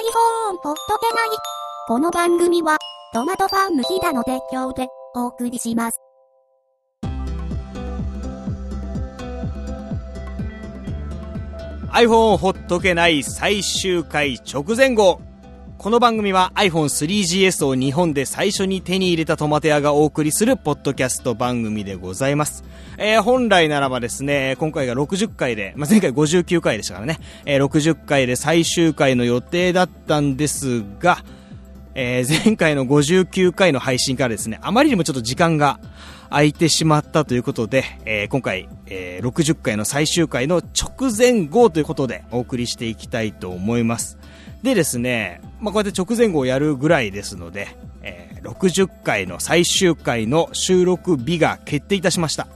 iPhone ポッドキャナイ。この番組は、トマトファーム飛騨の提供でお送りします。iPhone ほっとけない最終回直前号。この番組は iPhone3GS を日本で最初に手に入れたトマテ屋がお送りするポッドキャスト番組でございます。えー、本来ならばですね、今回が60回で、まあ、前回59回でしたからね、えー、60回で最終回の予定だったんですが、えー、前回の59回の配信からですね、あまりにもちょっと時間が空いてしまったということで、えー、今回、えー、60回の最終回の直前号ということでお送りしていきたいと思います。でですね、まあ、こうやって直前号をやるぐらいですので、えー、60回の最終回の収録日が決定いたしました。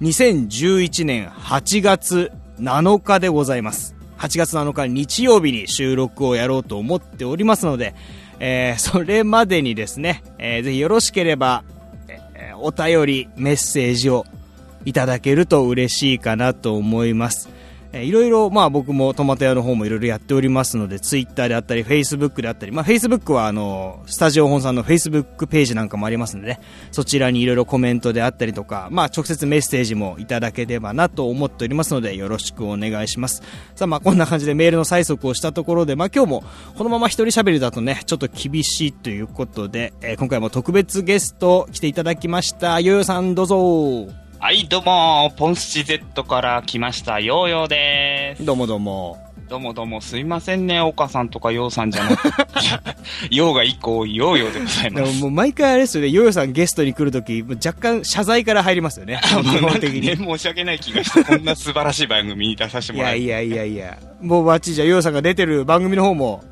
2011年8月7日でございます。8月7日日曜日に収録をやろうと思っておりますので、えー、それまでにですね、えー、ぜひよろしければ、えー、お便り、メッセージをいただけると嬉しいかなと思います。えいろいろ、まあ僕もトマト屋の方もいろいろやっておりますので、ツイッターであったり、フェイスブックであったり、まあフェイスブックはあの、スタジオ本さんのフェイスブックページなんかもありますのでね、そちらにいろいろコメントであったりとか、まあ直接メッセージもいただければなと思っておりますので、よろしくお願いします。さあまあこんな感じでメールの催促をしたところで、まあ今日もこのまま一人喋りだとね、ちょっと厳しいということで、えー、今回も特別ゲスト来ていただきました。ヨヨさんどうぞ。はい、どうも、ポンスチ Z から来ました、ヨーヨーです。どうもどうも。どうもどうも、すいませんね、岡さんとかヨーさんじゃなくて。ヨーが一個、ヨーヨーでございます。もう毎回あれですよね、ヨーヨーさんゲストに来るとき、若干謝罪から入りますよね。基本的に。ね、申し訳ない気がして、こんな素晴らしい番組に出させてもらって。いやいやいやいや、もうバッチじゃヨーヨーさんが出てる番組の方も、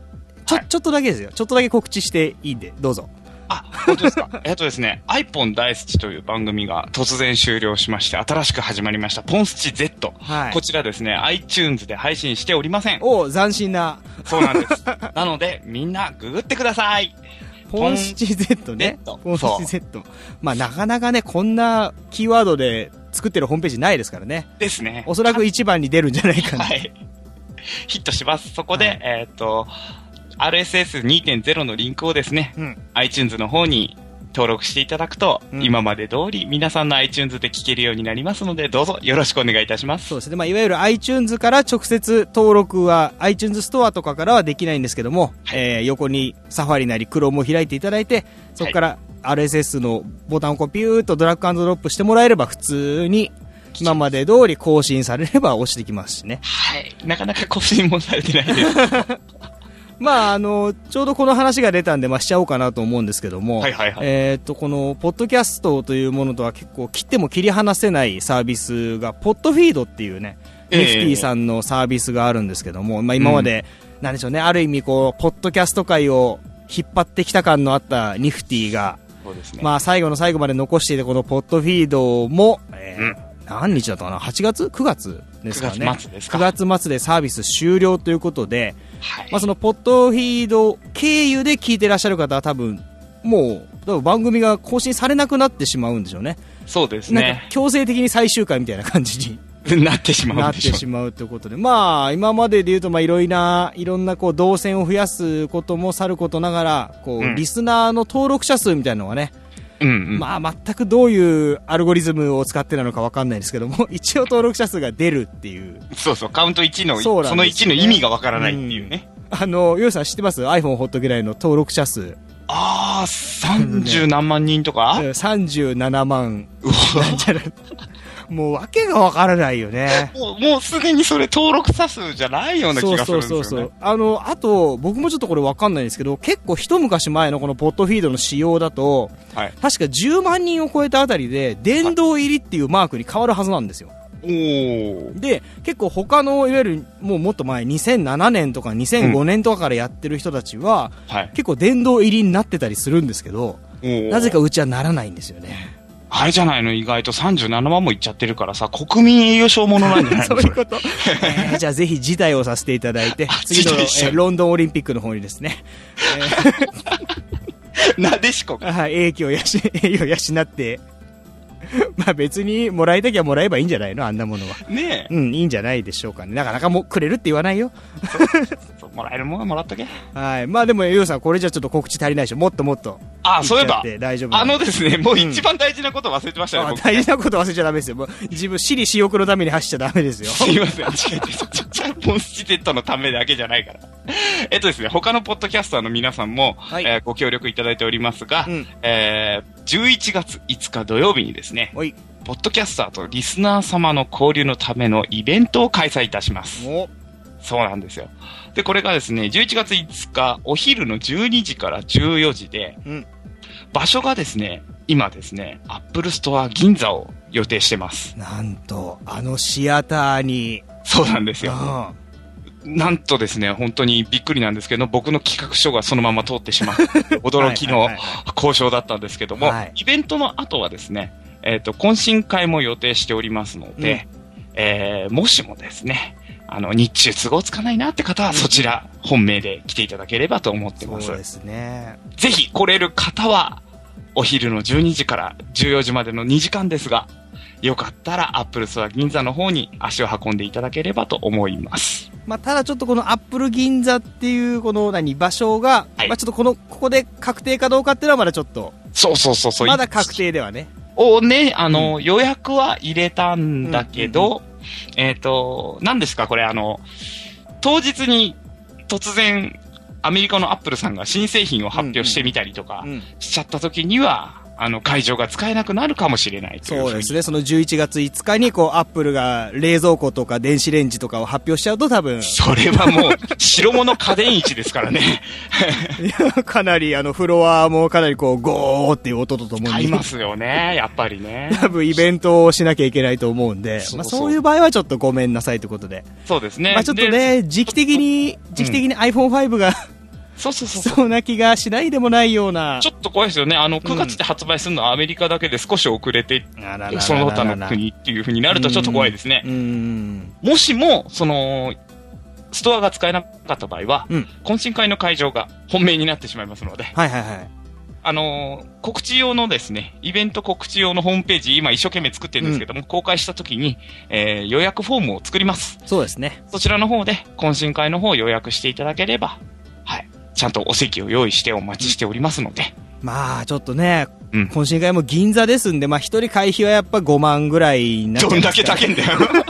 ちょ、はい、ちょっとだけですよ。ちょっとだけ告知していいんで、どうぞ。あ、本当ですか？えっとですね、iPhone 大好きという番組が突然終了しまして、新しく始まりました、ポンスチ Z。はい。こちらですね、iTunes で配信しておりません。お斬新な。そうなんです。なので、みんなググってください。ポンスチ Z ね。ポンスチ Z。まあ、なかなかね、こんなキーワードで作ってるホームページないですからね。ですね。おそらく一番に出るんじゃないかな。はい。ヒットします。そこで、はい、えっ、と、RSS2.0 のリンクをですね、うん、iTunes の方に登録していただくと、うん、今まで通り皆さんの iTunes で聞けるようになりますので、どうぞよろしくお願いいたします。そうですね。まあ、いわゆる iTunes から直接登録は iTunes ストアとかからはできないんですけども、はい、えー、横にサファリなり Chrome を開いていただいて、そこから RSS のボタンをこうピューとドラッグドロップしてもらえれば普通に今まで通り更新されれば押してきますしね。はい。なかなか更新もされてないです。まあ、あの、ちょうどこの話が出たんで、まあ、しちゃおうかなと思うんですけども、はいはいはい、えっ、と、この、ポッドキャストというものとは結構切っても切り離せないサービスが、ポッドフィードっていうね、ネフティさんのサービスがあるんですけども、まあ、今まで、うん、なんでしょうね、ある意味、こう、ポッドキャスト界を引っ張ってきた感のあったニフティが、ね、まあ、最後の最後まで残していたこのポッドフィードも、えー、うん。何日だったかな ?8 月 ?9 月？ですかね。9月末ですか。9月末でサービス終了ということで、はい、まあそのポッドフィード経由で聞いてらっしゃる方は多分、もう、番組が更新されなくなってしまうんでしょうね。そうですね。強制的に最終回みたいな感じに。なってしまうなってしまうということで、まあ、今までで言うと、まあ、いろいろな、いろんな、こう、動線を増やすこともさることながら、こう、うん、リスナーの登録者数みたいなのがね、うんうん、まあ、全くどういうアルゴリズムを使ってなのかわかんないですけども、一応登録者数が出るっていう。そうそう、カウント1の、そ,、ね、その1の意味がわからないっていうね。うん、あの、ヨウさん知ってます ?iPhone ホットぐらいの登録者数。ああ、30何万人とか、ね、?37 万。うわ。なんちゃら。もう訳がわからないよね。もう、もうすでにそれ登録者数じゃないような気がするんですよ、ね、そうそうそう。あの、あと、僕もちょっとこれわかんないんですけど、結構一昔前のこのポットフィードの仕様だと、はい、確か10万人を超えたあたりで、殿堂入りっていうマークに変わるはずなんですよ。で結構他のいわゆるもうもっと前2007年とか2005年とかからやってる人たちは、うんはい、結構殿堂入りになってたりするんですけどなぜかうちはならないんですよね。あれじゃないの？意外と37万もいっちゃってるからさ、国民栄誉賞ものなんじゃないの？そういうこと。えー、じゃあぜひ辞退をさせていただいて、次の、えー、ロンドンオリンピックの方にですね、えー、なでしこはい、影響を養、栄養養って、まあ別にもらいたきゃもらえばいいんじゃないの？あんなものは。ねえ。うん、いいんじゃないでしょうかね。なかなかもうくれるって言わないよ。もらえるもんはもらっとけ。はい。まあでも、ゆうさん、これじゃちょっと告知足りないでしょ？もっともっと。あ、そういえば大丈夫あのでですね、もう一番大事なこと忘れてましたね、あ僕大事なこと忘れちゃダメですよ。もう自分、私利私欲のために走っちゃダメですよ。す いません、違う違う違う違う。モンスチテッドのためだけじゃないから。えっとですね、他のポッドキャスターの皆さんも、はいえーご協力いただいておりますが、うんえー11月5日土曜日にですね。ポッドキャスターとリスナー様の交流のためのイベントを開催いたします。おそうなんですよ。で、これがですね、11月5日、お昼の12時から14時で、うん場所がですね、今ですね、アップルストア銀座を予定してます。なんと、あのシアターに、そうなんですよ。あなんとですね、本当にびっくりなんですけど、僕の企画書がそのまま通ってしまって、驚きの交渉だったんですけども、はいイベントの後はですね、えっ、と、懇親会も予定しておりますので、えーもしもですね、あの、日中都合つかないなって方は、そちら、本命で来ていただければと思ってます。そうですね。ぜひ来れる方は、お昼の12時から14時までの2時間ですが、よかったらアップルストア銀座の方に足を運んでいただければと思います。まあ、ただちょっとこのアップル銀座っていう、この何、場所が、はいまあちょっとこの、ここで確定かどうかっていうのはまだちょっと、そうそうそうそう。まだ確定ではね。をね、あの、予約は入れたんだけど、えっ、と、何ですかこれあの、当日に突然、アメリカのアップルさんが新製品を発表してみたりとかうんしちゃった時には、あの、会場が使えなくなるかもしれないそうですね。その11月5日に、こう、アップルが冷蔵庫とか電子レンジとかを発表しちゃうと多分、それはもう、白物家電市ですからね。かなり、あの、フロアもかなりこう、ゴーっていう音とともに、買いますよね、やっぱりね。多分イベントをしなきゃいけないと思うんで、そうまあそういう場合はちょっとごめんなさいということで。そうですね。まあちょっとで、ね、時期的に、時期的に iPhone5 が、そうそうそうそう。そうな気がしないでもないような。ちょっと怖いですよね。あの、9月で発売するのはアメリカだけで少し遅れて、その他の国っていう風になるとちょっと怖いですねう。ん。もしも、その、ストアが使えなかった場合は、うん懇親会の会場が本命になってしまいますので、はいはいはい。あのー告知用のですね、イベント告知用のホームページ、今一生懸命作ってるんですけども、公開した時に、えー予約フォームを作ります。そうですね。そちらの方で、懇親会の方を予約していただければ、はい。ちゃんとお席を用意してお待ちしておりますので、まあちょっとね、うん。懇親会も銀座ですんで、まあ一人会費はやっぱ5万ぐらいになっちゃどんだいますからけ高いんだよ。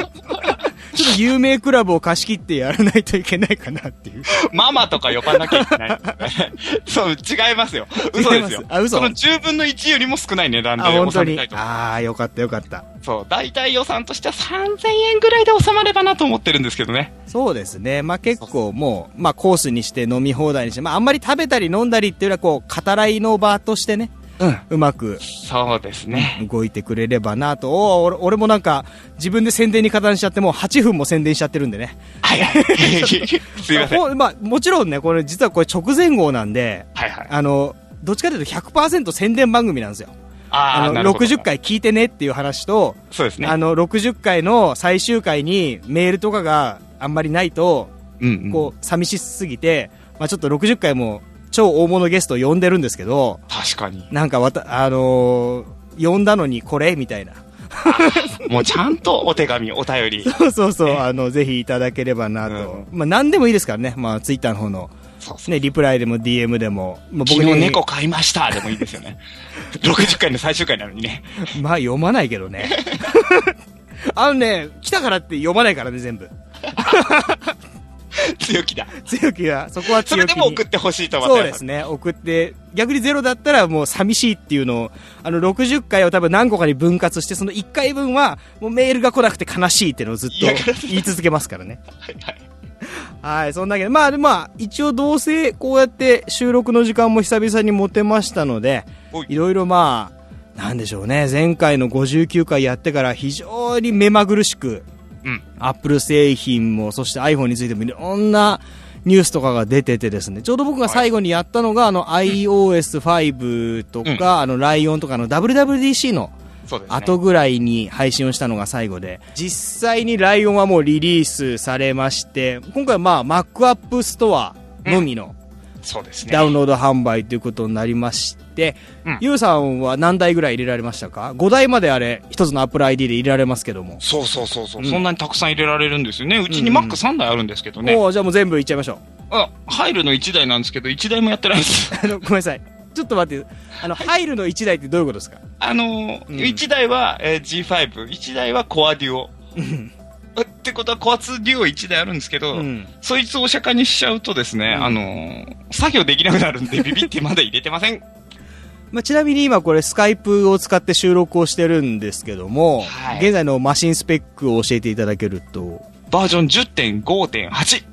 ちょっと有名クラブを貸し切ってやらないといけないかなっていう。ママとか呼ばなきゃいけない。そう、違いますよ。嘘ですよ嘘その10分の1よりも少ない値段で収めたい。とああ、よかったよかった。そう、大体予算としては3000円ぐらいで収まればなと思ってるんですけどね。そうですね。まあ結構もう、まあコースにして飲み放題にして、まああんまり食べたり飲んだりっていうよりはこう、語らいの場としてね、うん。うまくそうですね。動いてくれればなと。おー俺俺もなんか、自分で宣伝に加担しちゃって、もう8分も宣伝しちゃってるんでね。はいはい。すいません。ほまあもちろんね、これ実はこれ直前号なんで、はいはい。あの、どっちかというと100%宣伝番組なんですよ。あーあの、60。回聞いてねっていう話と、そうですね。あの、60回の最終回にメールとかがあんまりないと、うん、うん。こう、寂しすぎて、まあちょっと60回も超大物ゲストを呼んでるんですけど、確かに。なんかわた、あのー呼んだのにこれ？みたいな。もうちゃんとお手紙、お便り。そうそうそう、あの、ぜひいただければなと。まあ何でもいいですからね。まあツイッターの方の、そうそう。ね、リプライでも DM でも、まあ昨日猫飼いましたでもいいですよね。60回の最終回なのにね。まあ読まないけどね。あのね、来たからって読まないからね、全部。強気だ。強気は、そこはそ強気に。れでも送ってほしいと思ってそうですね、送って、逆にゼロだったらもう寂しいっていうのを、あの、60回を多分何個かに分割して、その1回分は、もうメールが来なくて悲しいっていうのをずっと言い続けますからね。はいはい。はい、そんだけで、まあ、でまあ、一応どうせこうやって収録の時間も久々に持てましたのでい。ろいろまあ、なんでしょうね、前回の59回やってから非常に目まぐるしく、うん。アップル製品も、そして iPhone についてもいろんなニュースとかが出ててですね、ちょうど僕が最後にやったのが、あの iOS5 とか、うん。あのライオンとかの WWDC の。後ぐらいに配信をしたのが最後で、実際にライオンはもうリリースされまして、今回はまあ Mac App Store のみのそうですね。ダウンロード販売ということになりまして、うんゆうさんは何台ぐらい入れられましたか ?5 台まであれ、一つの Apple ID で入れられますけども。そうそうそうそう、うんそんなにたくさん入れられるんですよね。うちにうんうん Mac3 台あるんですけどね。おーじゃあもう全部いっちゃいましょう。あ、入るの1台なんですけど、1台もやってないです。あの、ごめんなさい。ちょっと待って、あの、入るの1台ってどういうことですか？あのーうん1台は、えー G5、1台は Core Duo。ってことは Core 2 Duo 1台あるんですけど、うん。そいつをお釈迦にしちゃうとですね、うんあのー作業できなくなるんで ビビってまだ入れてません。まあ、ちなみに今これスカイプを使って収録をしてるんですけども、はい現在のマシンスペックを教えていただけると。バージョン10.5.8。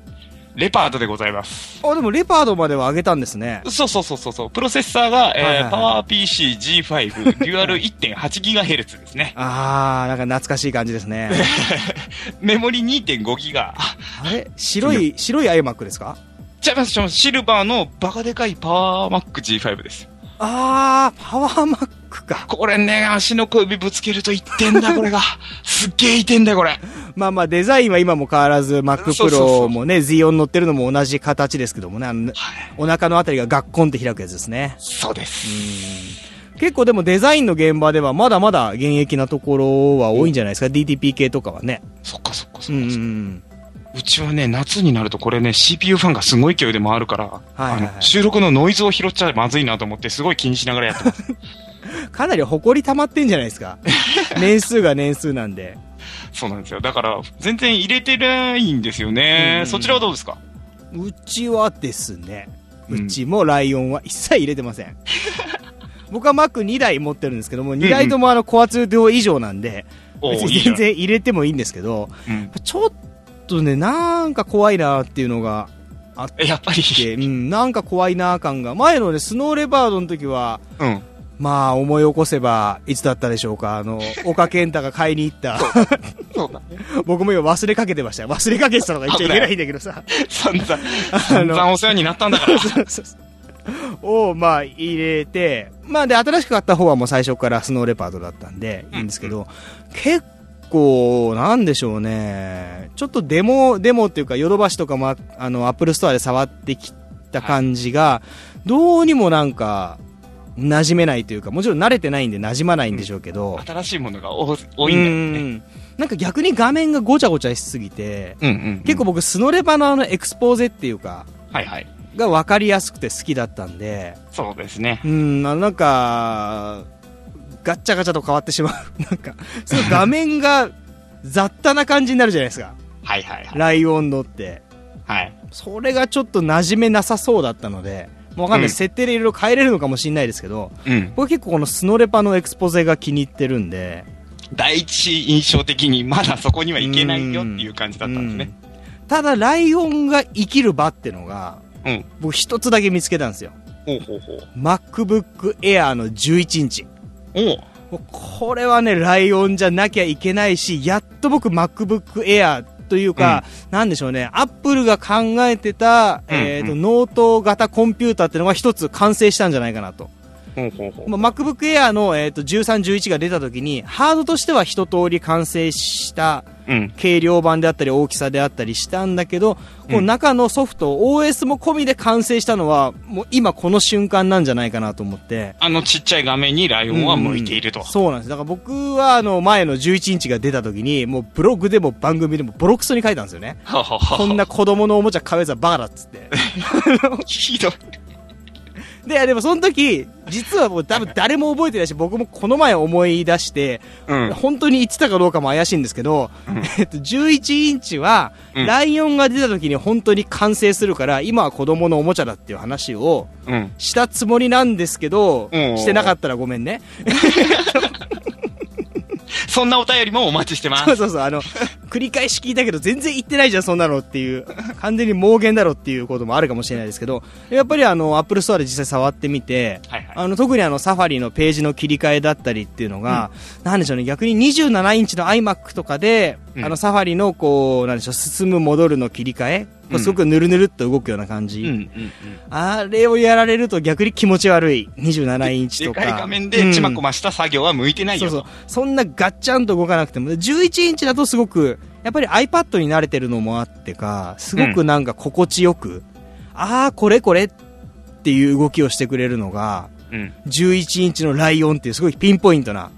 レパードでございます。あ、でもレパードまでは上げたんですね。そうそうそうそうそう。プロセッサーが、えーはいはいはいパワー PC G5 デュアル 1.8GHz ですね。あー、なんか懐かしい感じですね。メモリ 2.5GB。あれ？白い、白い iMac ですか？ちゃいます、ちゃいます。シルバーのバカでかいパワーマック G5 です。あー、パワーマックか。これね、足の小指ぶつけると痛ってんだ、これが。すっげえ痛ってんだよ、これ。まあまあデザインは今も変わらず Mac そうそうそ Pro うもね、Z4 乗ってるのも同じ形ですけどもね、あのお腹のあたりがガッコンって開くやつですね。そうです。結構でもデザインの現場ではまだまだ現役なところは多いんじゃないですか、DTP 系とかはね。そっかそっかそうんっか。うんうちはね、夏になるとこれね、CPU ファンがすごい勢いで回るから、いはいはいあの収録のノイズを拾っちゃまずいなと思って、すごい気にしながらやってます。うん。かなり埃溜まってんじゃないですか？年数が年数なんで。そうなんですよ。だから、全然入れてないんですよね。うんそちらはどうですか？うちはですね、うちもライオンは一切入れてません。僕は Mac2 台持ってるんですけども、2台ともあの、コア2両以上なんで、別に全然入れてもいいんですけど、うんちょっとね、なんか怖いなっていうのがあっえやっぱり、て、うん、なんか怖いな感が。前のね、スノーレバードの時は、うん。まあ、思い起こせば、いつだったでしょうか。あの、岡健太が買いに行った。そうだ。僕も今忘れかけてましたよ。忘れかけてたのが言っちゃいけないんだけどさ。散々、散々お世話になったんだから。を、まあ、入れて、まあ、で、新しく買った方はもう最初から Snow Leopard だったんで、いいんですけど、結構、なんでしょうね、ちょっとデモ、デモっていうか、ヨドバシとかも、あの、 Apple Store で触ってきた感じが、どうにもなんか、馴染めないというか、もちろん慣れてないんで馴染まないんでしょうけど、新しいものが多多いんだよね。うんなんか逆に画面がごちゃごちゃしすぎて、うんうん。結構、僕、スノレバのあのエクスポーゼっていうか、はいはい。が分かりやすくて好きだったんで、そうですね。うん、ななんか、ガッチャガチャと変わってしまう。なんか、その画面が雑多な感じになるじゃないですか。はいはいはい。ライオンのって。はい。それがちょっと馴染めなさそうだったので、もうわかんない、うん設定でいろいろ変えれるのかもしれないですけど、うん。僕結構このスノレパのエクスポゼが気に入ってるんで、第一印象的にまだそこにはいけないよっていう感じだったんですね。うんただ、ライオンが生きる場ってのが、うん。僕一つだけ見つけたんですよ。ほうほうほう。MacBook Air の11インチ。おうもうこれはね、ライオンじゃなきゃいけないし、やっと僕 MacBook Air というか、なんでしょうね、 Apple が考えてた、うんえっ、と、うん。ノート型コンピューターっていうのが一つ完成したんじゃないかなと。まあ、MacBook Air の、えっ、と、13、11が出た時に、ハードとしては一通り完成したうん。軽量版であったり大きさであったりしたんだけど、こううん中のソフト、OS も込みで完成したのは、もう今この瞬間なんじゃないかなと思って。あのちっちゃい画面にライオンは向いていると。うんそうなんです。だから僕はあの前の11インチが出た時に、もうブログでも番組でもボロクソに書いたんですよね。こんな子供のおもちゃ買うやつはバカだっつって。ひどい。で、でもその時、実はもう多分誰も覚えてないし、僕もこの前思い出して、うん。本当に言ってたかどうかも怪しいんですけど、えっと、11インチは、うんライオンが出た時に本当に完成するから、今は子供のおもちゃだっていう話をうん。したつもりなんですけど、うんしてなかったらごめんね。そんなお便りもお待ちしてます。そうそうそう、あの、繰り返し聞いたけど全然言ってないじゃん、そんなのっていう、完全に妄言だろっていうこともあるかもしれないですけど、やっぱりあの、 Apple Store で実際触ってみて、はいはい。あの、特にあの、 Safari のページの切り替えだったりっていうのが、なんでしょうね、逆に27インチの iMac とかで、うんあの、 Safari のこう、なんでしょう、進む戻るの切り替え、うんすごくぬるぬるっと動くような感じ。うんうんうん。あれをやられると逆に気持ち悪い。27インチとか。でかい画面でちまこました作業は向いてないよと。そうそう。そんなガッチャンと動かなくても、11インチだとすごく、やっぱり iPad に慣れてるのもあってか、すごくなんか心地よく、ああ、これこれっっていう動きをしてくれるのが、うん。11インチのライオンっていうすごいピンポイントな、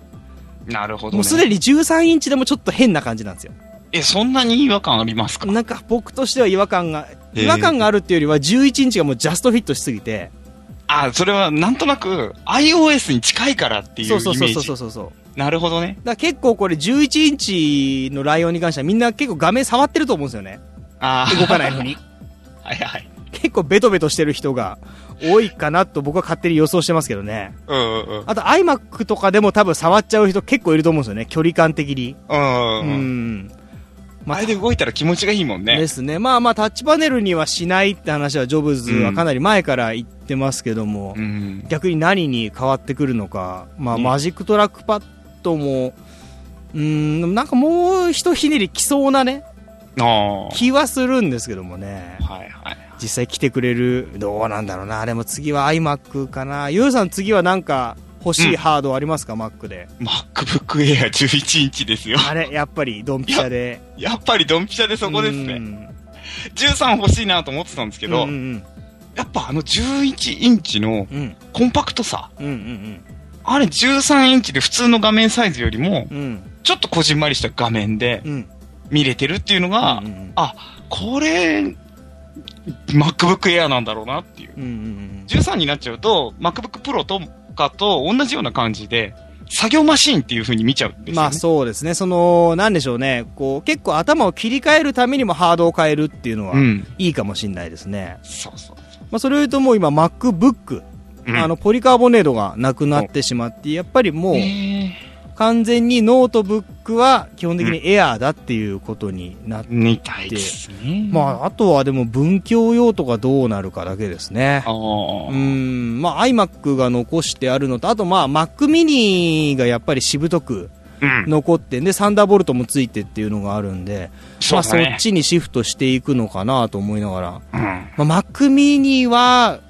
なるほど、ね。もうすでに13インチでもちょっと変な感じなんですよ。え、そんなに違和感ありますか？なんか僕としては違和感が、違和感があるっていうよりは11インチがもうジャストフィットしすぎて、あ、それはなんとなく iOS に近いからっていうイメージ。そうそうそうそうそうそう。なるほどね。だ結構これ11インチのライオンに関してはみんな結構画面触ってると思うんですよね。ああ。動かないのに。はいはい。結構ベトベトしてる人が多いかなと僕は勝手に予想してますけどね。うんうんうん。あと iMac とかでも多分触っちゃう人結構いると思うんですよね。距離感的に。うんううんうん。ん。まあれで動いたら気持ちがいいもんね。ですね。まあまあタッチパネルにはしないって話はジョブズはかなり前から言ってますけども、うん。逆に何に変わってくるのか。まあね Magic Trackpad も、うーん、なんかもう一ひねり来そうなね、ああ。気はするんですけどもね。はいはい。実際来てくれる、どうなんだろうな。でも次は iMac かな。ゆうさん次はなんか欲しいハードありますか、Mac で。MacBook Air 11インチですよ。あれ、やっぱりドンピシャで。やっぱりドンピシャでそこですね。うん13欲しいなと思ってたんですけど、うんうんやっぱあの11インチのうん。うん。コンパクトさ、うんうんあれ13インチで普通の画面サイズよりも、うん。うん。ちょっとこじんまりした画面でうん。見れてるっていうのが、うんうんあ、これ、MacBook Air なんだろうなっていう。うんうん13になっちゃうと、MacBook Pro とかと同じような感じで、作業マシーンっていう風に見ちゃうんですよ、ね。まあそうですね。その、なんでしょうね。こう、結構頭を切り替えるためにもハードを変えるっていうのは、うん。いいかもしれないですね。そうそう。まあそれを言うともう今 MacBook、うんあの、ポリカーボネートがなくなってしまって、やっぱりもう、え完全にノートブックは基本的にエアーだっていうことになって、ー、みたいですね。まあ、あとはでも文教用とかどうなるかだけですねあ。うーん、まあ iMac が残してあるのと、あとまあ Mac mini がやっぱりしぶとくうん。残ってんで、 Thunderbolt もついてっていうのがあるんで、まあそそうだねっ。ちにシフトしていくのかなと思いながら。うん。まあ Mac mini は、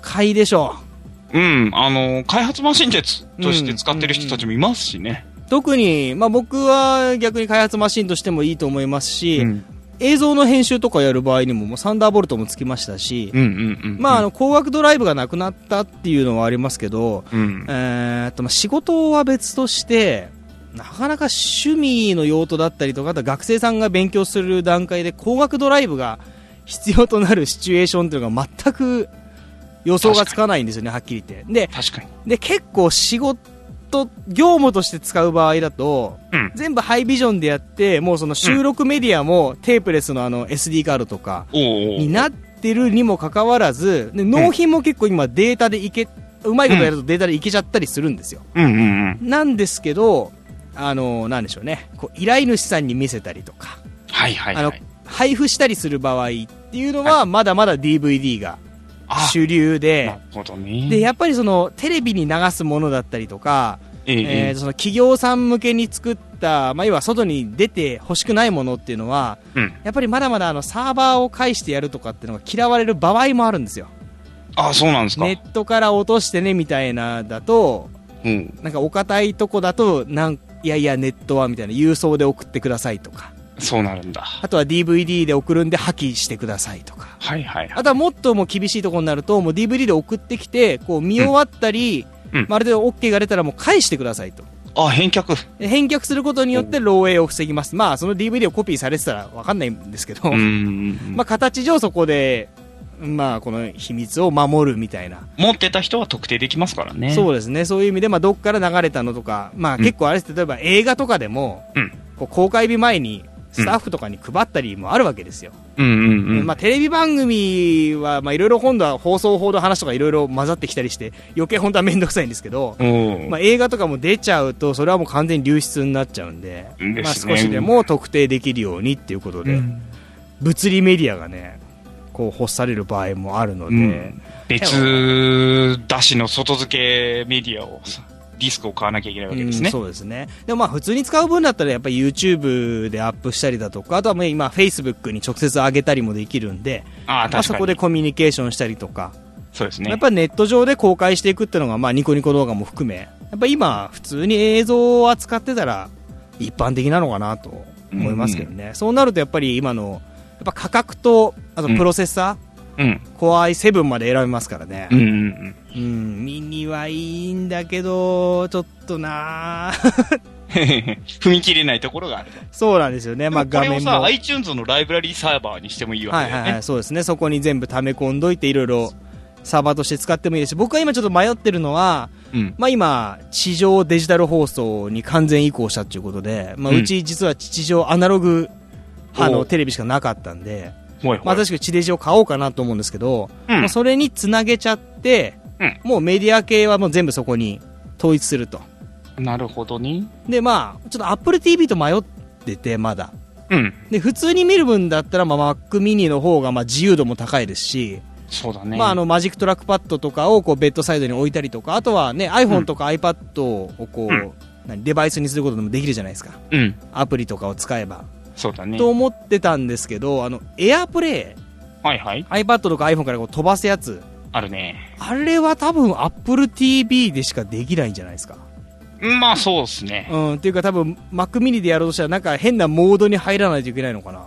買いでしょう。うん。あの、開発マシンでつとして使ってる人たちもいますしね。特に、まあ僕は逆に開発マシンとしてもいいと思いますし、うん。映像の編集とかやる場合にももうサンダーボルトもつきましたし、うんうんうん。まああの、光学ドライブがなくなったっていうのはありますけど、うん。えーっと、まあ仕事は別として、なかなか趣味の用途だったりとか、あと学生さんが勉強する段階で光学ドライブが必要となるシチュエーションっていうのが全く予想がつかないんですよね、はっきり言って。で、確かに。で、結構仕事、業務として使う場合だと、うん。全部ハイビジョンでやって、もうその収録メディアもテープレスのあの SD カードとかになってるにもかかわらず、で納品も結構今データでいけ、うまいことやるとデータでいけちゃったりするんですよ。うんうんうん。なんですけど、あの、なんでしょうね。こう依頼主さんに見せたりとか、はいはいあのはい。、配布したりする場合っていうのは、まだまだ DVD があ、主流でね。で、やっぱりその、テレビに流すものだったりとか、ええええーその企業さん向けに作った、まあ、要は外に出て欲しくないものっていうのは、うんやっぱりまだまだあのサーバーを介してやるとかっていうのが嫌われる場合もあるんですよ。あ、そうなんですか。ネットから落としてねみたいなだと、うん。なんかお堅いとこだと、なんいやいやネットはみたいな郵送で送ってくださいとか、そうなるんだ。あとは DVD で送るんで破棄してくださいとか。はいはいはい。あとはもっともう厳しいところになると、もう DVD で送ってきて、こう見終わったり、うんまる程度 OK が出たらもう返してくださいと。あ、返却。で返却することによって漏洩を防ぎます。まあ、その DVD をコピーされてたらわかんないんですけど、うんうんうん。まあ、形上そこで、まあ、この秘密を守るみたいな。持ってた人は特定できますからね。そうですね。そういう意味で、まあ、どっから流れたのとか、まあ、うん結構あれです、例えば映画とかでも、うんこう公開日前にスタッフとかに配ったりもあるわけですよ。うんうんうん。まあ、テレビ番組は、まあ、いろいろ今度は放送法の話とかいろいろ混ざってきたりして、余計本当はめんどくさいんですけど、まあ、映画とかも出ちゃうと、それはもう完全に流出になっちゃうんで、ね。まあ、少しでも特定できるようにっていうことで、うん。物理メディアがね、こう欲される場合もあるので、うん。別出しの外付けメディアをさ、ディスクを買わなきゃいけないわけですね。うんそうですね。でもまあ普通に使う分だったらやっぱり YouTube でアップしたりだとか、あとはもう今 Facebook に直接上げたりもできるんで、ああ、まあ、確かに。そこでコミュニケーションしたりとか、そうですね。やっぱりネット上で公開していくっていうのがまあニコニコ動画も含め、やっぱ今普通に映像を扱ってたら一般的なのかなと思いますけどね。そうなるとやっぱり今の、やっぱ価格と、あとプロセッサー、うん。Core i7 まで選べますからねう。んうんうん、ミニはいいんだけど、ちょっとなうん。踏み切れないところがある。そうなんですよね。まあこれをさ、画面も。はい iTunes のライブラリーサーバーにしてもいいわけだよね。はいはい、そうですね。そこに全部溜め込んどいて、いろいろサーバーとして使ってもいいですし、僕は今ちょっと迷ってるのは、うん。まあ今、地上デジタル放送に完全移行したっていうことで、まあうち実は地上アナログ派おうのテレビしかなかったんで。まあ確かに地デジを買おうかなと思うんですけど、うんまあそれにつなげちゃって、うんもうメディア系はもう全部そこに統一すると。なるほどね。で、まあ、ちょっと Apple TV と迷ってて、まだ。うん。で、普通に見る分だったら、まあ、Mac mini の方が、まあ、自由度も高いですし、そうだね。まあ、あの、 Magic Trackpad とかを、こう、ベッドサイドに置いたりとか、あとはね、iPhone とか iPad を、こう、うん何デバイスにすることでもできるじゃないですか。うん。アプリとかを使えば。そうだね。と思ってたんですけど、あの、AirPlay、はいはい。iPad とか iPhone からこう飛ばすやつ、あるね。あれは多分 Apple TV でしかできないんじゃないですか。まあそうですね。うん、っていうか多分 Mac mini でやろうとしたらなんか変なモードに入らないといけないのかな。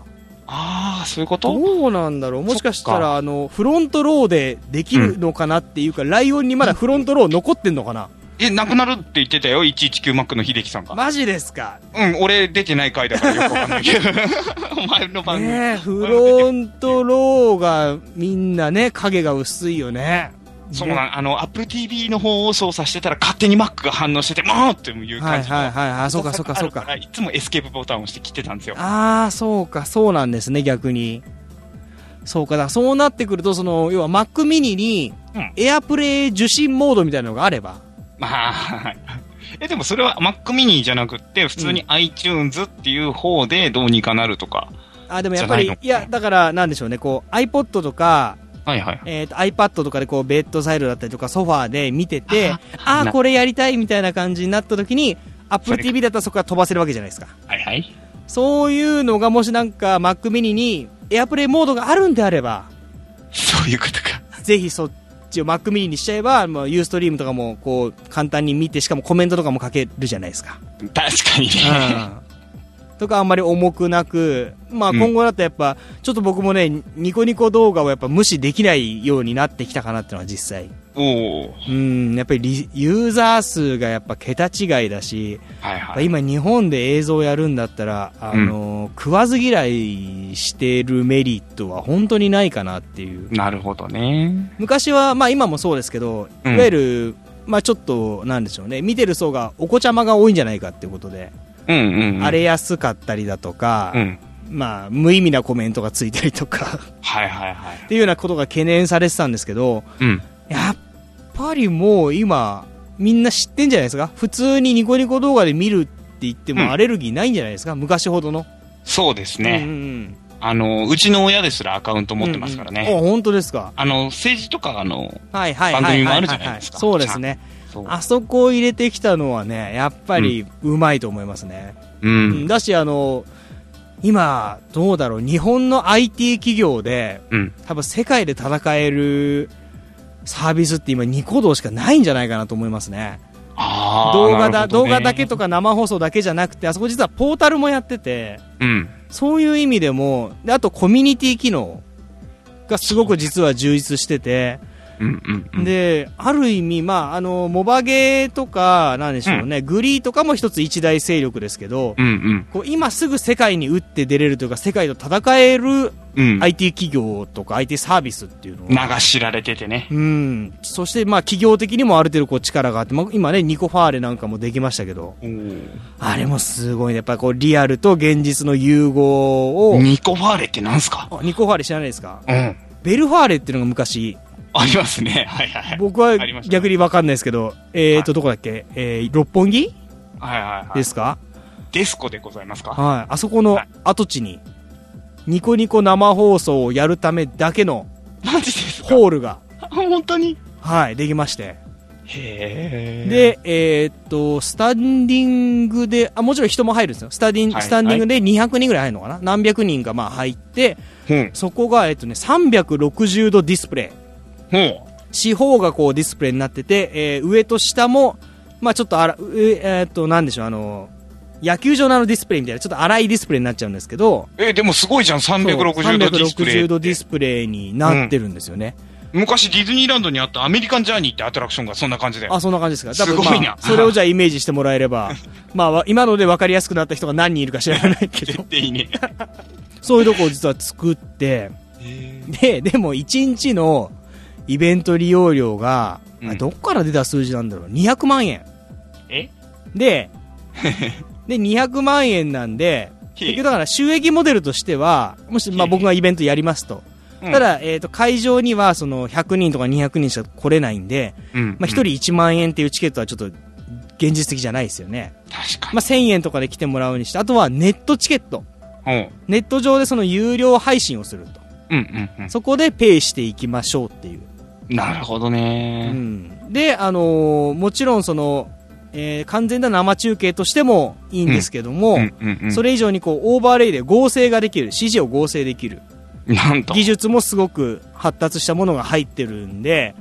ああ、そういうこと？どうなんだろうもしかしたら、あの、フロントローでできるのかなっていうか、ライオンにまだフロントロー残ってんのかなえ、なくなるって言ってたよ、119マックの秀樹さんが。マジですか？うん、俺出てない回だからよくわかんないけど。お前の番組。ねえ、フロントローがみんなね、影が薄いよね。ねそうなん、あの、Apple TV の方を操作してたら勝手に Mac が反応してて、もうっていうはい感じの。はいはいはい、そうかそうかそうか。いつもエスケープボタンを押して切ってたんですよ。ああ、そうか、そうなんですね、逆に。そうか、だからそうなってくると、その、要は Mac mini にうん AirPlay 受信モードみたいなのがあれば、まあ、はいえ、でもそれは Mac mini じゃなくって、普通に iTunes っていう方でどうにかなるとか。あ、でもやっぱり、いや、だから、なんでしょうね、こう、iPod とか、はいはい。えっ、と、iPad とかでこう、ベッドサイドだったりとか、ソファーで見てて、ああこれやりたいみたいな感じになった時に、Apple TV だったらそこから飛ばせるわけじゃないですか。はいはい。そういうのがもしなんか Mac mini に AirPlay モードがあるんであれば、そういうことか。ぜひそっちを Mac mini にしちゃえば、まあ、Ustream とかもこう、簡単に見て、しかもコメントとかも書けるじゃないですか。確かにね。とかあんまり重くなく、まあうん今後だとやっぱ、ちょっと僕もね、ニコニコ動画をやっぱ無視できないようになってきたかなっていうのは実際。おおうん、やっぱりリユーザー数がやっぱ桁違いだし、はいはい。今日本で映像やるんだったら、あの、食わず嫌いしてるメリットは本当にないかなっていう。なるほどね。昔は、まあ今もそうですけど、いうんわゆる、まあちょっと、なんでしょうね、見てる層がお子ちゃまが多いんじゃないかっていうことで、うんうん、うん。荒れやすかったりだとか、うん。まあ無意味なコメントがついたりとか、はいはいはい。っていうようなことが懸念されてたんですけど、うん。やっぱりもう今、みんな知ってんじゃないですか？普通にニコニコ動画で見るって言ってうんもアレルギーないんじゃないですか、昔ほどの。そうですね。うんうんあの、うちの親ですらアカウントうん持ってますからね。うんうんあ、本当ですか？あの、政治とかあの、はいはいはいはいはい、番組もあるじゃないですかそうですね。あそこを入れてきたのはね、やっぱりうまいと思いますね。ううんん。だし、あの、今、どうだろう、日本の IT 企業で、うん。多分世界で戦えるサービスって今ニコ動しかないんじゃないかなと思いますね。動画だ、ね動画だけと。か生放送だけじゃなくて、あそこ実はポータルもやってて、うん。そういう意味でも、であとコミュニティ機能がすごく実は充実してて、うんうんうん。で、ある意味、まあ、あの、モバゲーとか、なんでしょうね、グリーとかも一つ一大勢力ですけど、うんうん。こう今すぐ世界に打って出れるというか、世界と戦えるうん。IT 企業とか IT サービスっていうのを名が知られててね。うん。そして、まあ、企業的にもある程度こう力があって、まあ、今ね、ニコファーレなんかもできましたけど、あれもすごいね。やっぱこう、リアルと現実の融合を、ニコファーレってなんすか？あニコファーレ知らないですか？うん。ベルファーレっていうのが昔、ありますね。はいはいはい。僕は逆にわかんないですけど、えーと、どこだっけ？えー、六本木？はいはいはい。ですか？デスコでございますか？はい。あそこのはい跡地に、ニコニコ生放送をやるためだけのマジですか？ホールが、本当に？はい、できまして。へえ。、で、えーっと、スタンディングで、あ、もちろん人も入るんですよ。スタディン、はいスタンディングで200人ぐらい入るのかな？何百人がまあ入って、うん。そこが、えっとね、360度ディスプレイ。ほ四方がこうディスプレイになってて、えー上と下も、まあちょっとあら、上えーっと、なんでしょう、あの、野球場のあのディスプレイみたいな、ちょっと荒いディスプレイになっちゃうんですけど、え、でもすごいじゃん、360度ディスプレイ。360度ディスプレイになってるんですよね。昔ディズニーランドにあったアメリカンジャーニーってアトラクションがそんな感じだよ。あ、そんな感じですか？すごいなまあそれをじゃあイメージしてもらえれば、まあわ、今ので分かりやすくなった人が何人いるか知らないけ絶ど、対いいね。そういうとこを実は作って、で、でも1日のイベント利用料が、うんあどっから出た数字なんだろう、200万円。え？で、で、200万円なんで、結局だから収益モデルとしては、もし、まあ僕がイベントやりますと。うんただ、えっ、と、会場にはその100人とか200人しか来れないんで、うんまあ1人1万円っていうチケットはちょっと現実的じゃないですよね。確かまあ1000円とかで来てもらうにして、あとはネットチケット。に。ネット上でその有料配信をすると。うん。うんうんそこでペイしていきましょうっていう。うん。なるほどうね。ん。で、あのーもちろんその、えー完全な生中継としてもいいんですけども、うんうんうん。それ以上にこう、オーバーレイで合成ができる、指示を合成できる。なんと技、術もすごく発達したものが入ってるんで、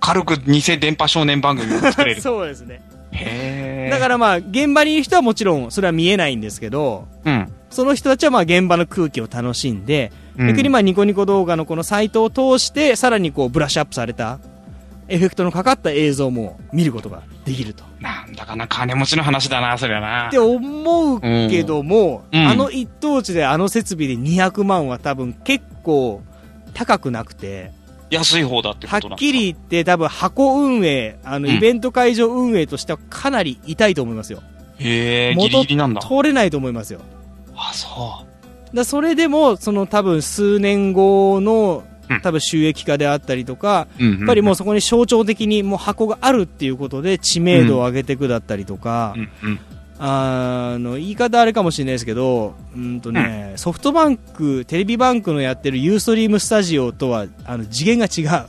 軽く偽電波少年番組を作れる。そうですね。へーだからまあ、現場にいる人はもちろんそれは見えないんですけど、うん。その人たちはまあ現場の空気を楽しんで、うん逆にまあニコニコ動画のこのサイトを通して、さらにこうブラッシュアップされた、エフェクトのかかった映像も見ることができると。なんだかな、金持ちの話だな、それはなって。思うけども、うんあの一等地であの設備で200万は多分結構高くなくて、安い方だってことなんはっきり言って多分箱運営、あのうんイベント会場運営としてはかなり痛いと思いますよ。へえ、ギリギリなんだ。通れないと思いますよ。あ、そだそれでも、その多分数年後のうん多分収益化であったりとか、う。ややっぱりもうそこに象徴的にもう箱があるっていうことで知名度を上げていくだったりとか、うんうん。あの、言い方あれかもしれないですけど、うんとね、ソフトバンク、テレビバンクのやってるユーストリームスタジオとは、あの、次元が違う。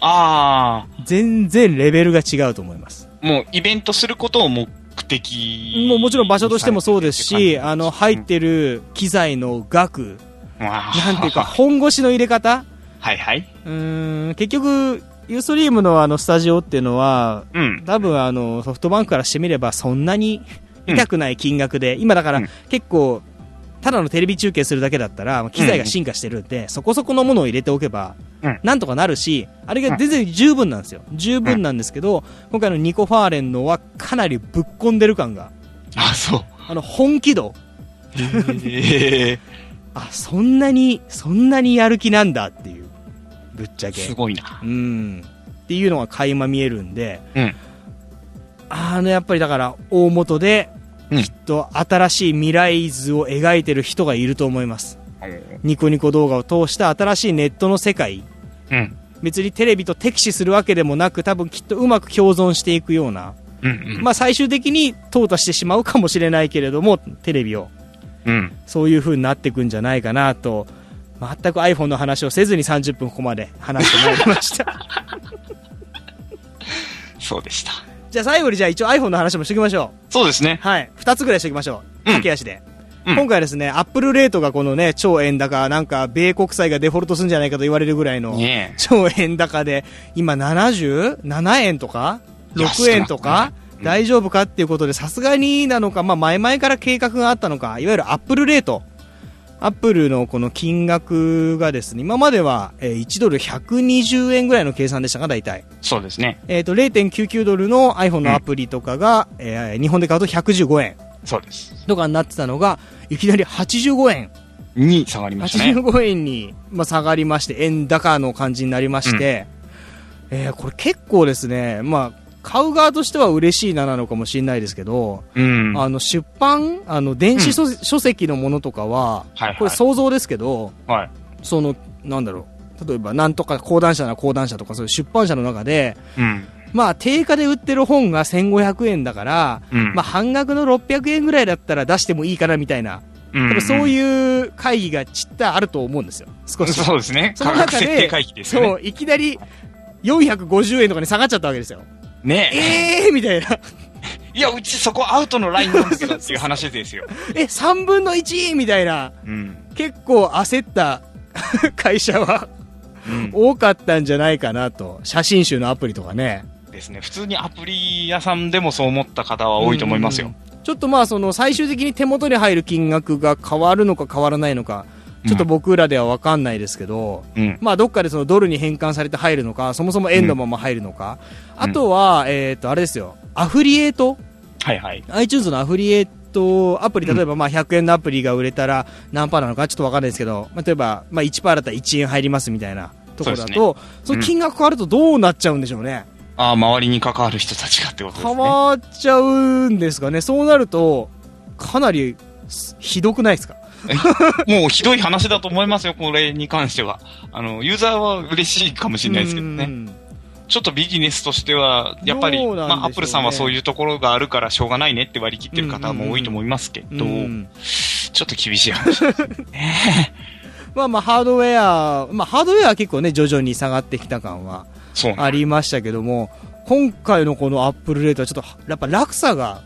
あ全然レベルが違うと思います。あ、もうイベントすることを目的もうもちろん場所としてもそうですし、さあの、入っ、てる機材の額、ななんていうか、本腰の入れ方？はいはい。うーん、結局、ユーストリームのあの、スタジオっていうのは、うん。多分あの、ソフトバンクからしてみればそんなに痛くない金額で、今だからうん。結構、ただのテレビ中継するだけだったら、機材が進化してるんで、そこそこのものを入れておけばうん、なんとかなるし、あれが全然十分なんですよ。十分なんですけど、今回のニコ・ファーレンのはかなりぶっ込んでる感が、あ、そう。あの、本気度。へえ。あ、そんなに、そんなにやる気なんだっていう。ぶっちゃけ。すごいな。うん。っていうのが垣間見えるんで、うん。あの、やっぱりだから、大元で、うんきっと新しい未来図を描いてる人がいると思います。ニコニコ動画を通した新しいネットの世界。うん。別にテレビと敵視するわけでもなく、多分きっとうまく共存していくような。うんうん。まあ最終的に淘汰してしまうかもしれないけれども、テレビを。うん。そういう風になっていくんじゃないかなと、全く iPhone の話をせずに30分ここまで話してまいりました。そうでした。じゃあ最後にじゃあ一応 iPhone の話もしておきましょそうですねう。。はい。二つぐらいしておきましょう。うん駆け足で。うん今回はですね、アップルレートがこのね、超円高、なんか、米国債がデフォルトするんじゃないかと言われるぐらいの、ね超円高で、今77円とか ?6 円とか、うん大丈夫かっていうことで、さすがになのか、まあ前々から計画があったのか、いわゆるアップルレート。アップルのこの金額がですね、今までは、えー1ドル120円ぐらいの計算でしたか、大体。そうですね。えっ、と、0.99ドルの iPhone のアプリとかが、えー日本で買うと115円そうです。とかになってたのが、いきなり85円。に下がりましたね。85円に、まあ、下がりまして、円高の感じになりまして、えーこれ結構ですね、まあ、買う側としては嬉しいななのかもしれないですけど、うん。あの、出版、あの、電子書,、書籍のものとかは、はいはいこれ想像ですけど、はい。その、なんだろう、例えば、なんとか講談社なら講談社とか、そういう出版社の中で、うん。まあ、定価で売ってる本が1500円だから、うん。まあ、半額の600円ぐらいだったら出してもいいかなみたいな、うん多分そうういう会議がちったあると思うんですよ。少ん。し。そうですね。その中ででね。そう、いきなり450円とかに下がっちゃったわけですよ。ねえ。ええーみたいな。いや、うちそこアウトのラインなんだけどっていう話ですよ。え、3分の 1? みたいな。うん。結構焦った 会社はうん。多かったんじゃないかなと。写真集のアプリとかね。ですね。普通にアプリ屋さんでもそう思った方は多いと思いますよ。うん。ちょっとまあその最終的に手元に入る金額が変わるのか変わらないのか、ちょっと僕らでは分かんないですけど、うん、まあどっかでそのドルに変換されて入るのか、そもそも円のまま入るのか、うん、あとは、えっ、と、あれですよ、アフリエイト？はいはい。iTunes のアフリエイトアプリ、例えばまあ100円のアプリが売れたら何パーなのかちょっと分かんないですけど、まあ、例えばまあ1パーだったら1円入りますみたいなところだと、そ、ね,、の金額変わるとどうなっちゃうんでしょうね。ああ、周りに関わる人たちがってことですね。変わっちゃうんですかね。そうなると、かなりひどくないですか？もうひどい話だと思いますよ、これに関しては。あの、ユーザーは嬉しいかもしれないですけどね。ちょっとビジネスとしては、やっぱり、ね、まあ、アップルさんはそういうところがあるからしょうがないねって割り切ってる方も多いと思いますけど、ちょっと厳しい話ですね。まあまあ、ハードウェア、まあ、ハードウェアは結構ね、徐々に下がってきた感はありましたけども、今回のこのアップルレートはちょっと、やっぱ落差が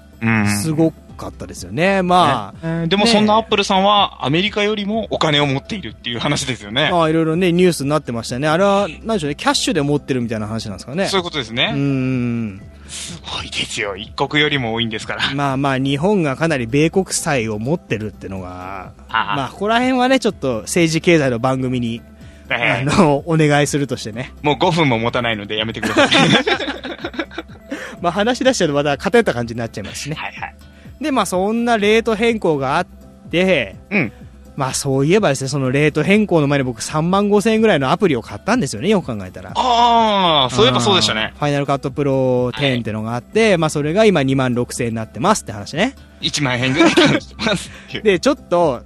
すごかったですよね。まあ、ね、でもそんなアップルさんはアメリカよりもお金を持っているっていう話ですよね。まあいろいろね、ニュースになってましたね。あれは、なんでしょうね、キャッシュで持ってるみたいな話なんですかね。そういうことですね。うん。すごいですよ。一国よりも多いんですから。まあまあ、日本がかなり米国債を持ってるっていうのが、あまあ、ここら辺はね、ちょっと政治経済の番組に、あの、お願いするとしてね。もう5分も持たないのでやめてください。まあ話し出しちゃうとまた偏った感じになっちゃいますしね。はいはい。で、まあそんなレート変更があって、うん。まあそういえばですね、そのレート変更の前に僕3万5千円ぐらいのアプリを買ったんですよね、よく考えたら。ああ、そういえばそうでしたね。ファイナルカットプロ10ってのがあって、はい、まあそれが今2万6千円になってますって話ね。1万円ぐらい。で、ちょっと、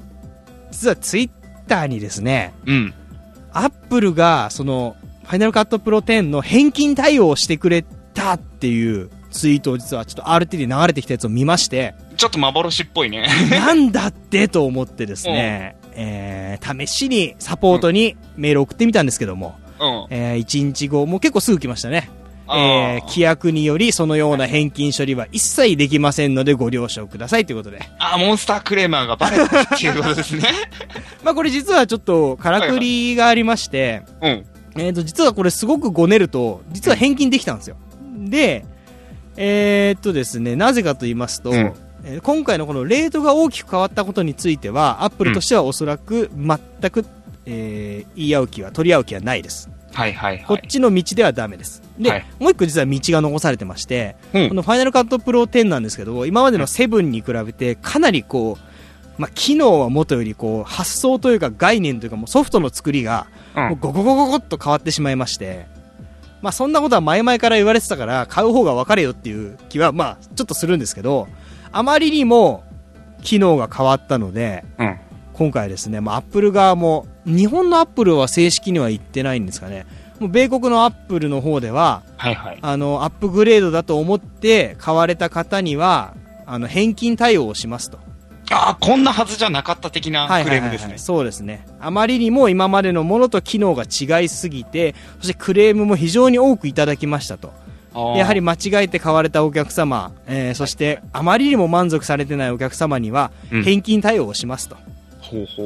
実はツイッターにですね、うん。アップルが、その、ファイナルカットプロ10の返金対応をしてくれたっていうツイートを実はちょっと RT で流れてきたやつを見まして、ちょっと幻っぽいね。なんだってと思ってですね、えー、試しにサポートにメール送ってみたんですけども、うん、えー、1日後、もう結構すぐ来ましたね。えー、規約によりそのような返金処理は一切できませんのでご了承くださいということで。あ、モンスタークレーマーがバレたっていうことですね。まあこれ実はちょっとからくりがありまして、はいはい、うん。えっ、ー、と、実はこれすごくごねると、実は返金できたんですよ。で、えー、っとですね、なぜかと言いますと、うん、えー、今回のこのレートが大きく変わったことについては、アップルとしてはおそらく全く、うん、えー、言い合う気は、取り合う気はないです。はいはい、はい、こっちの道ではダメです。で、はい、もう一個実は道が残されてまして、うん、このファイナルカットプロ10なんですけど、今までの7に比べてかなりこう、まあ、機能はもとよりこう発想というか概念というかもうソフトの作りがもうゴゴゴゴゴっと変わってしまいまして、まあそんなことは前々から言われてたから買う方が分かれよっていう気はまあちょっとするんですけど、あまりにも機能が変わったので、うん、今回ですね、まあアップル側も、日本のアップルは正式には言ってないんですかね。もう米国のアップルの方では、はいはい、あの、アップグレードだと思って買われた方には、あの、返金対応をしますと。ああ、こんなはずじゃなかった的なクレームですね、はいはいはいはい。そうですね。あまりにも今までのものと機能が違いすぎて、そしてクレームも非常に多くいただきましたと。やはり間違えて買われたお客様、えー、そしてあまりにも満足されてないお客様には返金対応をしますと。うん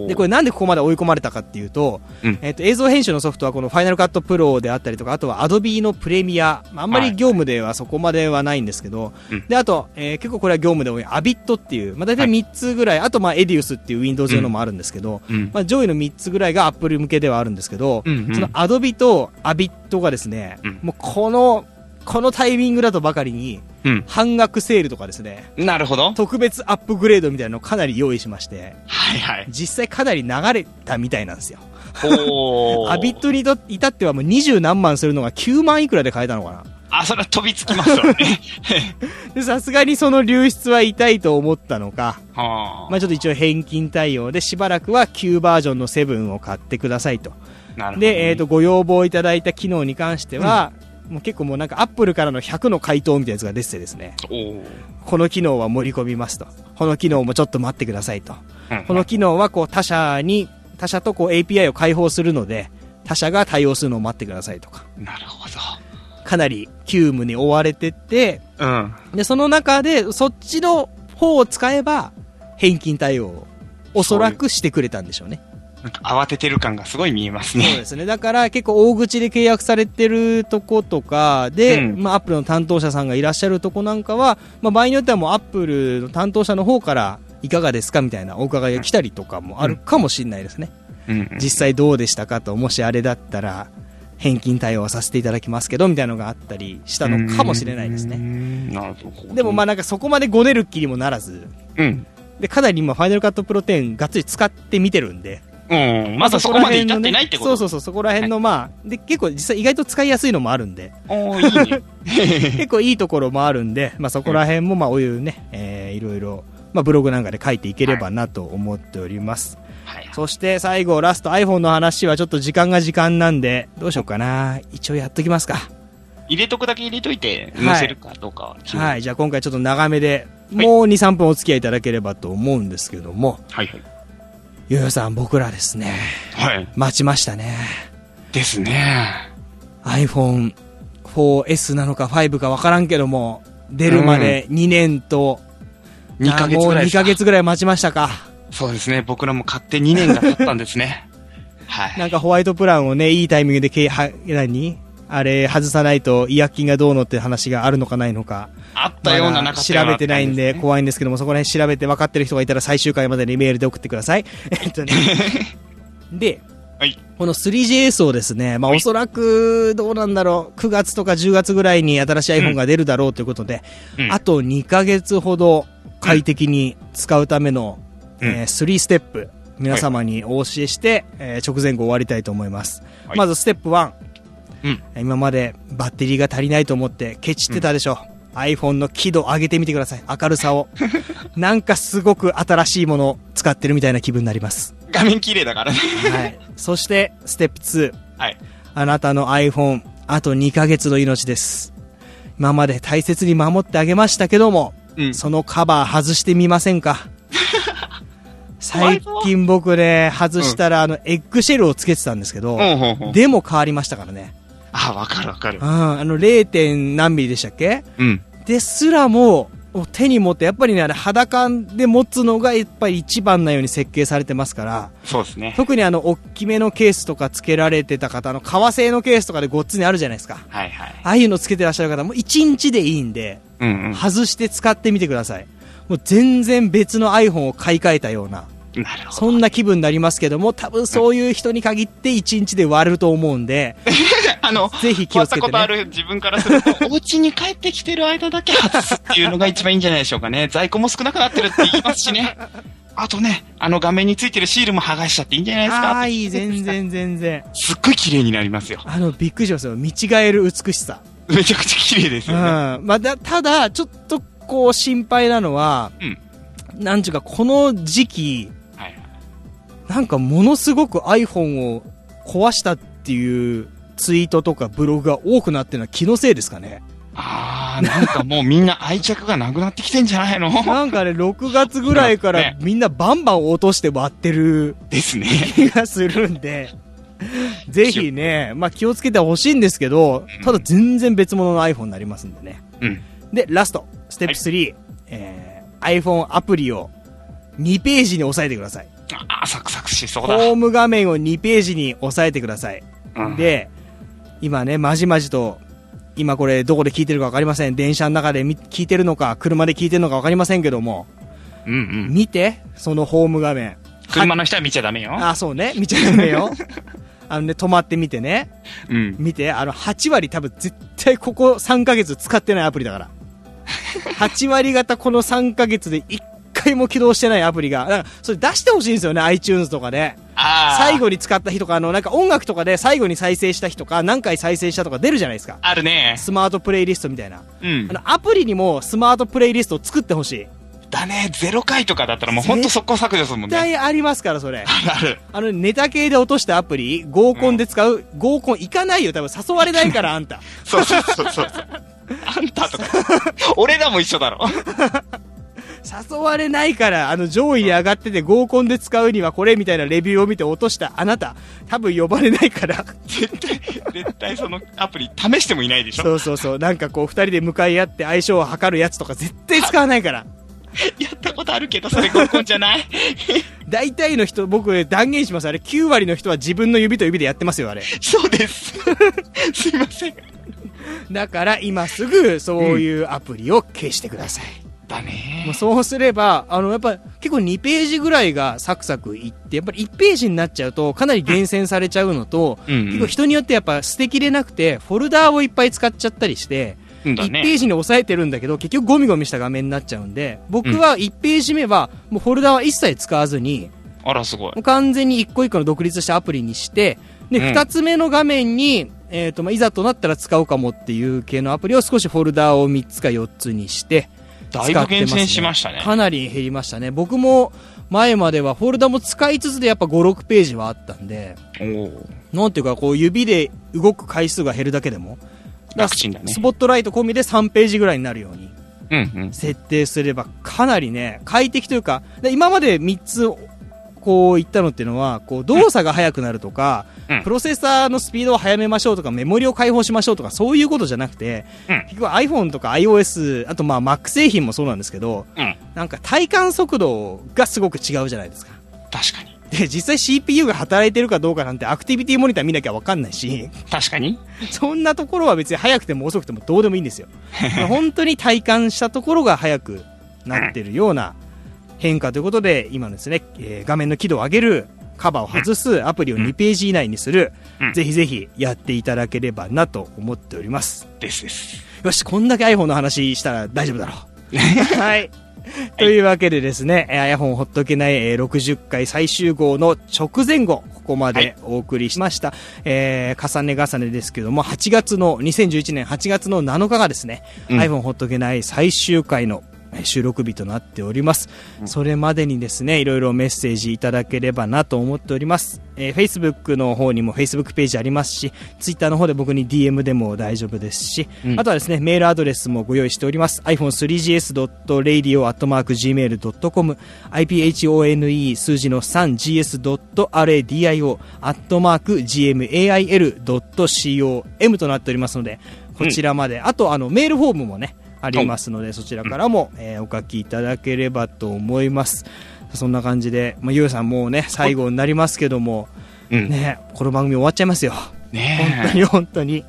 でこれなんでここまで追い込まれたかっていうと,、えー、と映像編集のソフトはこのファイナルカットプロであったりとかあとはアドビのプレミア、まあ、あんまり業務ではそこまではないんですけど、であと、えー、結構これは業務で多いアビットっていう、まあ、大体3つぐらい、あとまあエディウスっていう Windows 用のもあるんですけど、まあ、上位の3つぐらいがアップル向けではあるんですけど、そのアドビとアビットがですね、もうこのこのタイミングだとばかりに、うん、半額セールとかですね。なるほど。特別アップグレードみたいなのをかなり用意しまして、はいはい。実際かなり流れたみたいなんですよ。アビットに至ってはもう二十何万するのが9万いくらで買えたのかな。あ、それは飛びつきますよね。で、さすがにその流出は痛いと思ったのか、はあ、まあちょっと一応返金対応でしばらくは旧バージョンの7を買ってくださいと。なるほど、ね、で、えっ、ー、と、ご要望いただいた機能に関しては、うんもう結構もうなんかアップルからの100の回答みたいなやつが出ててですね、この機能は盛り込みますと。この機能もちょっと待ってくださいと。この機能はこう他社に、他社とこう API を開放するので、他社が対応するのを待ってくださいとか。なるほど。かなり急務に追われてて、うん。で、その中で、そっちの方を使えば、返金対応をおそらくしてくれたんでしょうね。なんか慌ててる感がすごい見えますね。そうですね。だから結構大口で契約されてるとことかで、うんまあアップルの担当者さんがいらっしゃるとこなんかは、まあ場合によってはもうアップルの担当者の方からいかがですかみたいなお伺いが来たりとかもあるかもしれないですね。うんうん。実際どうでしたかと、もしあれだったら返金対応させていただきますけど、みたいなのがあったりしたのかもしれないですうね。ん。なるほど。でもまあなんかそこまでごねる気にもならず、うん。で、かなり今ファイナルカットプロ10がっつり使ってみてるんで、うん。まだそこまで至ってないってことそうそうそう、そこら辺のまあ、で、結構実際意外と使いやすいのもあるんで、おー、いいね。結構いいところもあるんで、まあそこら辺もまあおいうね、えー、いろいろ、まあブログなんかで書いていければなと思っております。はい。そして最後、ラスト iPhone の話はちょっと時間が時間なんで、どうしようかな。一応やっときますか。入れとくだけ入れといて、はい載せるかどうかは決めるはい、じゃあ今回ちょっと長めで、もう2、3分お付き合いいただければと思うんですけども、はいはい。ゆうやさん僕らですね、はい。待ちましたね。ですね。iPhone 4S なのか5かわからんけども、出るまで2年と、2ヶ月ぐらいもう2ヶ月ぐらい待ちましたか。そうですね。僕らも買って2年が経ったんですね。はい。なんかホワイトプランをね、いいタイミングでけい、は、何？あれ、外さないと違約金がどうのって話があるのかないのか。あったようななかったような調べてないんで怖いんですけども、そこら辺調べて分かってる人がいたら最終回までにメールで送ってください。えっとね。で、はい。この 3GS をですね、まあはいおそらく、どうなんだろう、9月とか10月ぐらいに新しい iPhone が出るだろうということで、うんあと2ヶ月ほど快適に使うための、うんえー3ステップ、皆様にお教えして、えー直前後終わりたいと思います。はいまずステップ1。うん。今までバッテリーが足りないと思ってケチってたでしょ。iPhone の輝度上げてみてください。明るさを。なんかすごく新しいもの使ってるみたいな気分になります。画面綺麗だからね。はい。そして、ステップ2。はい。あなたの iPhone、あと2ヶ月の命です。今まで大切に守ってあげましたけども、うん。そのカバー外してみませんか？最近僕ね、外したら、あの、エッグシェルをつけてたんですけど、ほうほうほう。でも変わりましたからね。あ、わかるわかるう。ん、あの、0. 点何ミリでしたっけ？うん。ですらも、手に持って、やっぱりね、あれ肌感で持つのがやっぱり一番なように設計されてますから、そうですね。特にあの、大きめのケースとかつけられてた方の、革製のケースとかでごっつにあるじゃないですか。はいはい。ああいうのつけてらっしゃる方も1日でいいんで、うんうん。外して使ってみてください。もう全然別の iPhone を買い替えたような。そんな気分になりますけども、多分そういう人に限って1日で割ると思うんで、あの、ぜひ気をつけてねったことある自分からすると、お家に帰ってきてる間だけ外すっていうのが一番いいんじゃないでしょうかね。在庫も少なくなってるって言いますしね。あとね、あの画面についてるシールも剥がしちゃっていいんじゃないですか。ああ、いい、全然全然。すっごい綺麗になりますよ。あの、びっくりしますよ。見違える美しさ。めちゃくちゃ綺麗ですうん。よね。まあ、だ、ただ、ちょっと、こう、心配なのは、うんなんちゅうか、この時期、はい。なんかものすごく iPhone を壊したっていうツイートとかブログが多くなってるのは気のせいですかね？あー、なんかもうみんな愛着がなくなってきてんじゃないの？なんかね、6月ぐらいからねみんなバンバン落として割ってるですね。気がするんで、ぜひね、まあ気をつけてほしいんですけど、ただ全然別物の iPhone になりますんでね。うん。で、ラスト、ステップ3、えー、iPhone アプリを2ページに押さえてください。あー、サクサクしそうホだ。ーム画面を2ページに押さえてください。うん、で、今ね、まじまじと、今これどこで聞いてるかわかりません。電車の中でみ聞いてるのか、車で聞いてるのかわかりませんけども、うんうん。見て、そのホーム画面。車の人は見ちゃダメよ。あ、そうね。見ちゃダメよ。あのね、止まってみてね。うん。見て、あの、8割多分絶対ここ3ヶ月使ってないアプリだから。8割方この3ヶ月で1回も起動してないアプリが、だからそれ出してほしいんですよね、iTunes とかで。最後に使った日とか、あの、なんか音楽とかで最後に再生した日とか、何回再生したとか出るじゃないですか。あるね。スマートプレイリストみたいな。うんあ。の、アプリにもスマートプレイリストを作ってほしい。だね、ゼロ回とかだったらもうほんと速攻削除するもんね。絶対ありますから、それ。ある。あの、ネタ系で落としたアプリ、合コンで使う、合コン行かないよ、多分誘われないから、あんた。そうそうそうそう。あんたとか。俺らも一緒だろ。誘われないから、あの、上位に上がってて合コンで使うにはこれみたいなレビューを見て落としたあなた、多分呼ばれないから。絶対、絶対そのアプリ試してもいないでしょ。そうそうそう。なんかこう、二人で向かい合って相性を測るやつとか絶対使わないから。やったことあるけど、それ合コンじゃない？大体の人、僕断言します。あれ、9割の人は自分の指と指でやってますよ、あれ。そうです。すいません。だから、今すぐ、そういうアプリを消してください。だね。もうそうすれば、あの、やっぱ結構2ページぐらいがサクサクいって、やっぱり1ページになっちゃうとかなり厳選されちゃうのと、うんうん。結構人によってやっぱ捨てきれなくて、フォルダーをいっぱい使っちゃったりして、1ね。ページに押さえてるんだけど、結局ゴミゴミした画面になっちゃうんで、僕は1ページ目はもうフォルダーは一切使わずに、あら、すごい。完全に一個一個の独立したアプリにして、で、うん。二つ目の画面に、えっ、と、まあ、いざとなったら使うかもっていう系のアプリを少しフォルダーを3つか4つにして、だいぶしましたね。かなり減りましたね。僕も前まではフォルダも使いつつでやっぱ5、6ページはあったんで。なんていうかこう指で動く回数が減るだけでも、楽ちんだねス。ポットライト込みで3ページぐらいになるように。設定すればかなりね、快適というか、で今まで3つこう言ったのっていうのは、こう動作が速くなるとか、うんプロセッサーのスピードを速めましょうとか、メモリを解放しましょうとか、そういうことじゃなくて、うん結局 iPhone とか iOS、あとまあ Mac 製品もそうなんですけど、うん。なんか体感速度がすごく違うじゃないですか。確かに。で、実際 CPU が働いてるかどうかなんてアクティビティモニター見なきゃわかんないし、確かに。そんなところは別に速くても遅くてもどうでもいいんですよ。本当に体感したところが速くなってるような変化ということで、今のですね、えー画面の輝度を上げる、カバーを外す、アプリを2ページ以内にする、うんぜひぜひやっていただければなと思っております。ですです。よし、こんだけ iPhone の話したら大丈夫だろう。はい。というわけでですね、えー iPhone ほっとけないえー60回最終号の直前後、ここまはいでお送りしました。えー重ね重ねですけども、8月の、2011年8月の7日がですね、うん iPhone ほっとけない最終回のえー収録日となっております。それまでにですね、いろいろメッセージいただければなと思っております。えー Facebook の方にも Facebook ページありますし、Twitter の方で僕に DM でも大丈夫ですし、うんあとはですね、メールアドレスもご用意しております。iPhone3gs.radio.gmail.com、iphone 数字の 3gs.radio.gmail.com となっておりますので、こちらまで、あとあのメールフォームもね、ありますので、そちらからも、えーお書きいただければと思います。そんな感じで、まあ、ゆうさんもうね、最後になりますけども、うん。ねね、この番組終わっちゃいますよ。本当え。に本当に。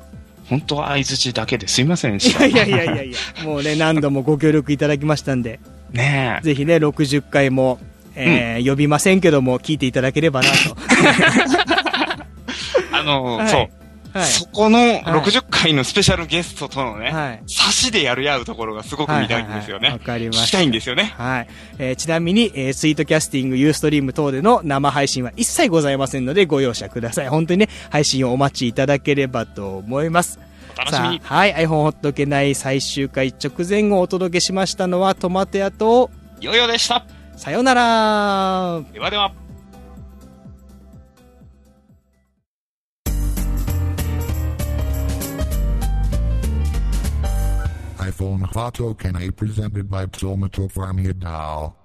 本当は相槌だけですいませんでいした。やいやいやいやいや、もうね、何度もご協力いただきましたんで、ねえ。ぜひね、60回も、えー呼びませんけども、聞いていただければなと。あの、はいそう。はい。そこの60回のスペシャルゲストとのね、はい。差しでやり合うところがすごく見たいんですよね。はいはいはいわかりました聞きたいんですよね。はい。えーちなみに、えースイートキャスティング、ユーストリーム等での生配信は一切ございませんので、ご容赦ください。本当にね、配信をお待ちいただければと思います。お楽しみに。さあはい。iPhone ほっとけない最終回直前をお届けしましたのは、トマト屋と、よよでした。さよならではでは。Volmacht Auto Can presented by Psalmatopharmia Dow.